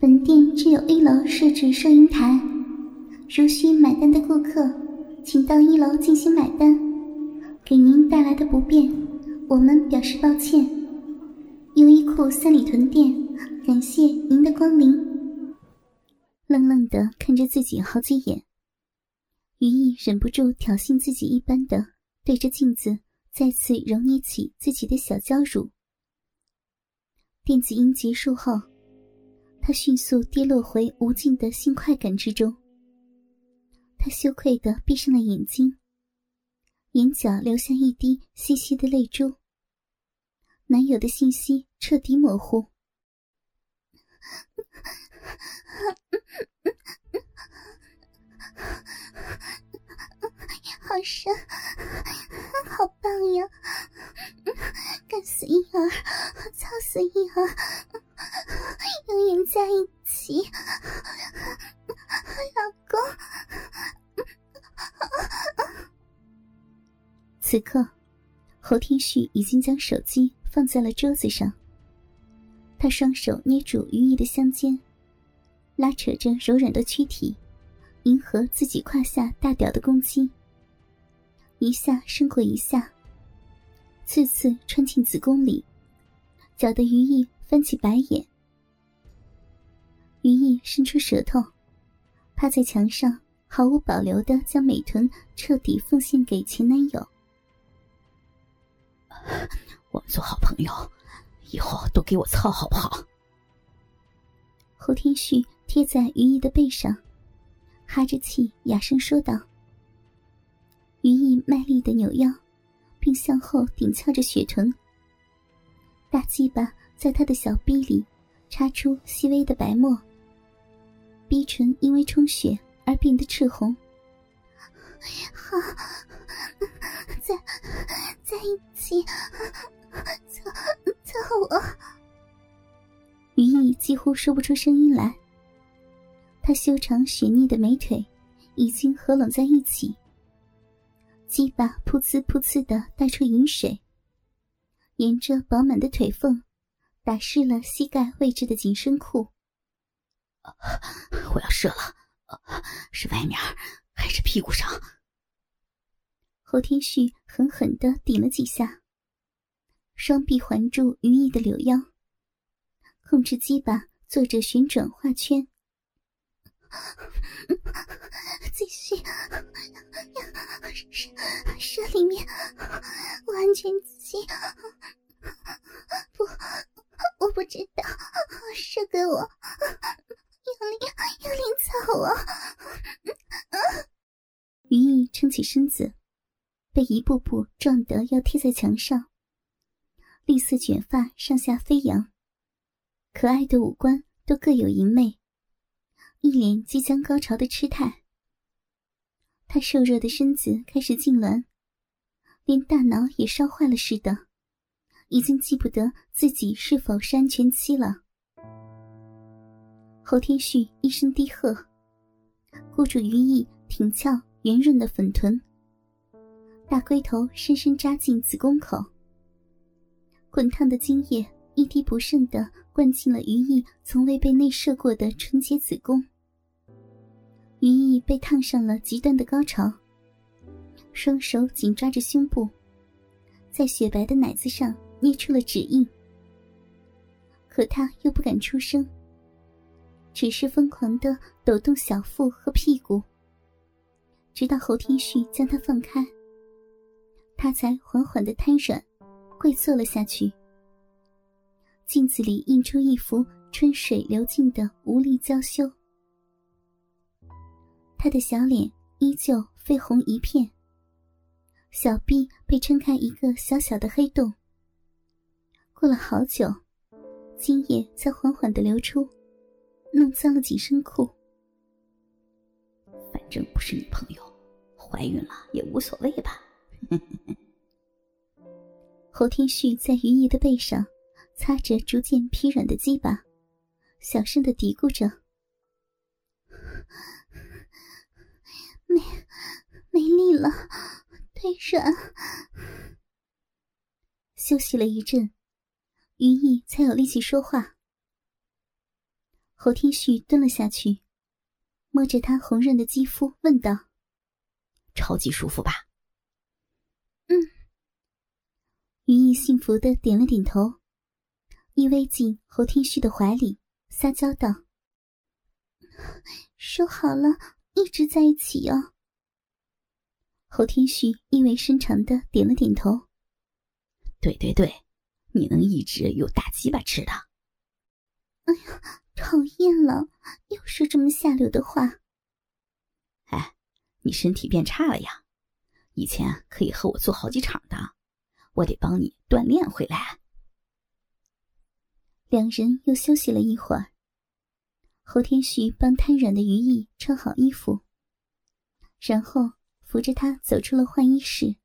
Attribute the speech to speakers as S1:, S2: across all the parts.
S1: 本店只有一楼设置收银台，如需买单的顾客，请到一楼进行买单。给您带来的不便，我们表示抱歉。优衣库三里屯店，感谢您的光临。愣愣的看着自己好几眼，于毅忍不住挑衅自己一般的对着镜子再次揉捏起自己的小娇乳。电子音结束后。他迅速跌落回无尽的性快感之中。他羞愧的闭上了眼睛，眼角流下一滴细细的泪珠。男友的信息彻底模糊。好深，好棒呀！干死婴儿，操死婴儿，永远在一起，老公。此刻，侯天旭已经将手机放在了桌子上，他双手捏住于毅的香肩，拉扯着柔软的躯体，迎合自己胯下大屌的攻击。一下胜过一下，次次穿进子宫里，搅得于毅翻起白眼。于毅伸出舌头，趴在墙上，毫无保留的将美臀彻底奉献给前男友。
S2: 我们做好朋友，以后都给我操好不好？
S1: 侯天旭贴在于毅的背上，哈着气，哑声说道。于毅卖力的扭腰，并向后顶翘着雪臀。大鸡巴在他的小臂里插出细微的白沫，逼唇因为充血而变得赤红。好，在在一起，操操我！于毅几乎说不出声音来。他修长雪腻的美腿已经合拢在一起。鸡巴噗呲噗呲的带出饮水，沿着饱满的腿缝打湿了膝盖位置的紧身裤。
S2: 我要射了，是外面还是屁股上？
S1: 侯天旭狠狠的顶了几下，双臂环住于毅的柳腰，控制鸡巴做着旋转画圈。继续，射射里面，完全进。不，我不知道，射给我，用力用力操我。于毅撑起身子，被一步步撞得要贴在墙上。栗色卷发上下飞扬，可爱的五官都各有一媚。一脸即将高潮的痴态，他瘦弱的身子开始痉挛，连大脑也烧坏了似的，已经记不得自己是否是安全期了。侯天旭一声低喝，顾住于毅挺翘圆润的粉臀，大龟头深深扎进子宫口，滚烫的精液一滴不剩的灌进了于毅从未被内射过的纯洁子宫。于毅被烫上了极端的高潮，双手紧抓着胸部，在雪白的奶子上捏出了指印。可他又不敢出声，只是疯狂的抖动小腹和屁股，直到侯天旭将他放开，他才缓缓的瘫软，跪坐了下去。镜子里映出一幅春水流尽的无力娇羞。他的小脸依旧绯红一片，小臂被撑开一个小小的黑洞。过了好久，精液才缓缓的流出，弄脏了紧身裤。
S2: 反正不是女朋友，怀孕了也无所谓吧。
S1: 侯天旭在于毅的背上擦着逐渐疲软的鸡巴，小声的嘀咕着。没，没力了，腿软。休息了一阵，于毅才有力气说话。侯天旭蹲了下去，摸着她红润的肌肤，问道：“
S2: 超级舒服吧？”“
S1: 嗯。”于毅幸福的点了点头，依偎进侯天旭的怀里，撒娇道：“说好了，一直在一起哦。”侯天旭意味深长的点了点头。
S2: 对对对，你能一直有大鸡巴吃的。
S1: 哎呀，讨厌了，又说这么下流的话。
S2: 哎，你身体变差了呀？以前可以和我做好几场的，我得帮你锻炼回来。
S1: 两人又休息了一会儿。侯天旭帮瘫软的于毅穿好衣服，然后。扶着他走出了换衣室，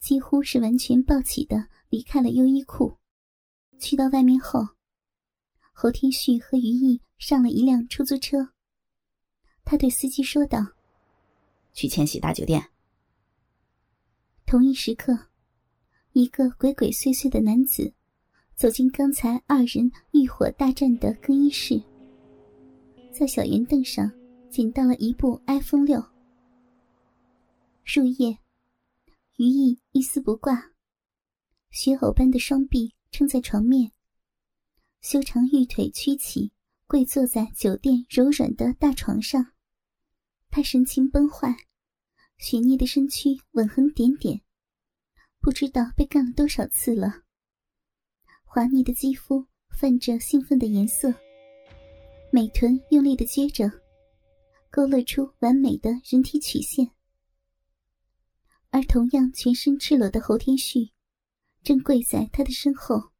S1: 几乎是完全抱起的离开了优衣库。去到外面后，侯天旭和于毅上了一辆出租车。他对司机说道：“
S2: 去千禧大酒店。”
S1: 同一时刻，一个鬼鬼祟祟的男子走进刚才二人浴火大战的更衣室，在小圆凳上捡到了一部 iPhone 六。入夜，于毅一丝不挂，雪偶般的双臂撑在床面，修长玉腿屈起，跪坐在酒店柔软的大床上。他神情崩坏，雪腻的身躯吻痕点点，不知道被干了多少次了。滑腻的肌肤泛着兴奋的颜色，美臀用力的撅着，勾勒出完美的人体曲线。而同样全身赤裸的侯天旭，正跪在他的身后，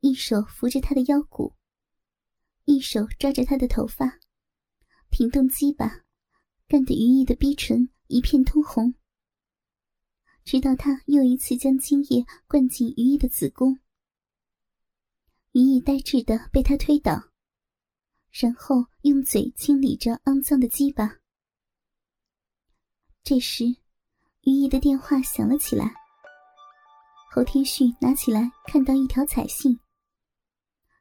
S1: 一手扶着他的腰骨，一手抓着他的头发，挺动鸡巴，干得于毅的逼唇一片通红。直到他又一次将精液灌进于毅的子宫，于毅呆滞的被他推倒，然后用嘴清理着肮脏的鸡巴。这时。于毅的电话响了起来。侯天旭拿起来，看到一条彩信，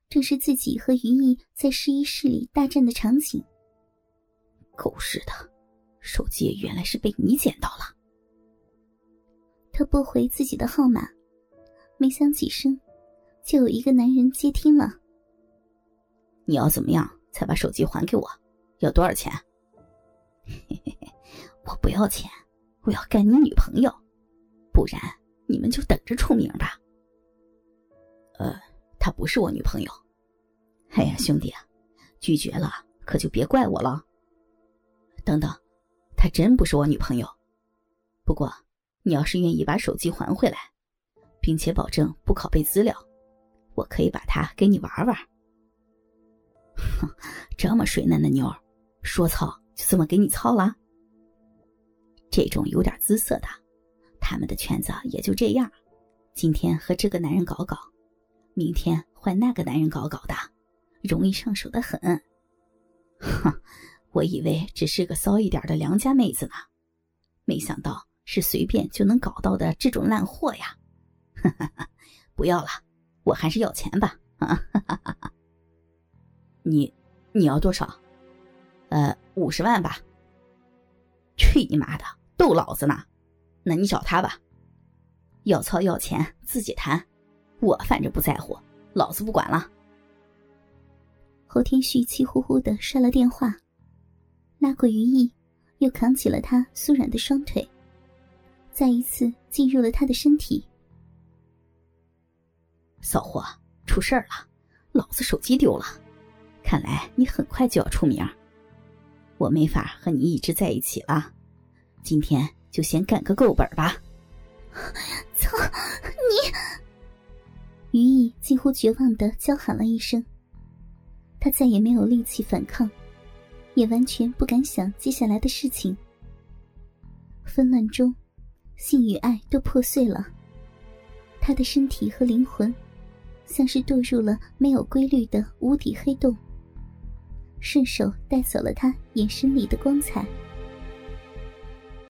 S1: 正是自己和于毅在试衣室里大战的场景。
S2: 狗日的，手机原来是被你捡到了。
S1: 他拨回自己的号码，没响几声，就有一个男人接听了。
S2: 你要怎么样才把手机还给我？要多少钱？嘿嘿嘿，我不要钱。我要干你女朋友，不然你们就等着出名吧。呃，她不是我女朋友。哎呀，兄弟啊，拒绝了可就别怪我了。等等，她真不是我女朋友。不过你要是愿意把手机还回来，并且保证不拷贝资料，我可以把它给你玩玩。哼，这么水嫩的妞儿，说操就这么给你操了？这种有点姿色的，他们的圈子也就这样。今天和这个男人搞搞，明天换那个男人搞搞的，容易上手的很。哼，我以为只是个骚一点的良家妹子呢，没想到是随便就能搞到的这种烂货呀！哈哈哈，不要了，我还是要钱吧。哈哈哈哈你，你要多少？呃，五十万吧。去你妈的！逗老子呢？那你找他吧。要操要钱自己谈，我反正不在乎，老子不管了。
S1: 侯天旭气呼呼的摔了电话，拉过于毅，又扛起了他酥软的双腿，再一次进入了他的身体。
S2: 骚货，出事儿了！老子手机丢了，看来你很快就要出名，我没法和你一直在一起了。今天就先干个够本吧！
S1: 操你！于毅几乎绝望的叫喊了一声。他再也没有力气反抗，也完全不敢想接下来的事情。纷乱中，性与爱都破碎了。他的身体和灵魂，像是堕入了没有规律的无底黑洞，顺手带走了他眼神里的光彩。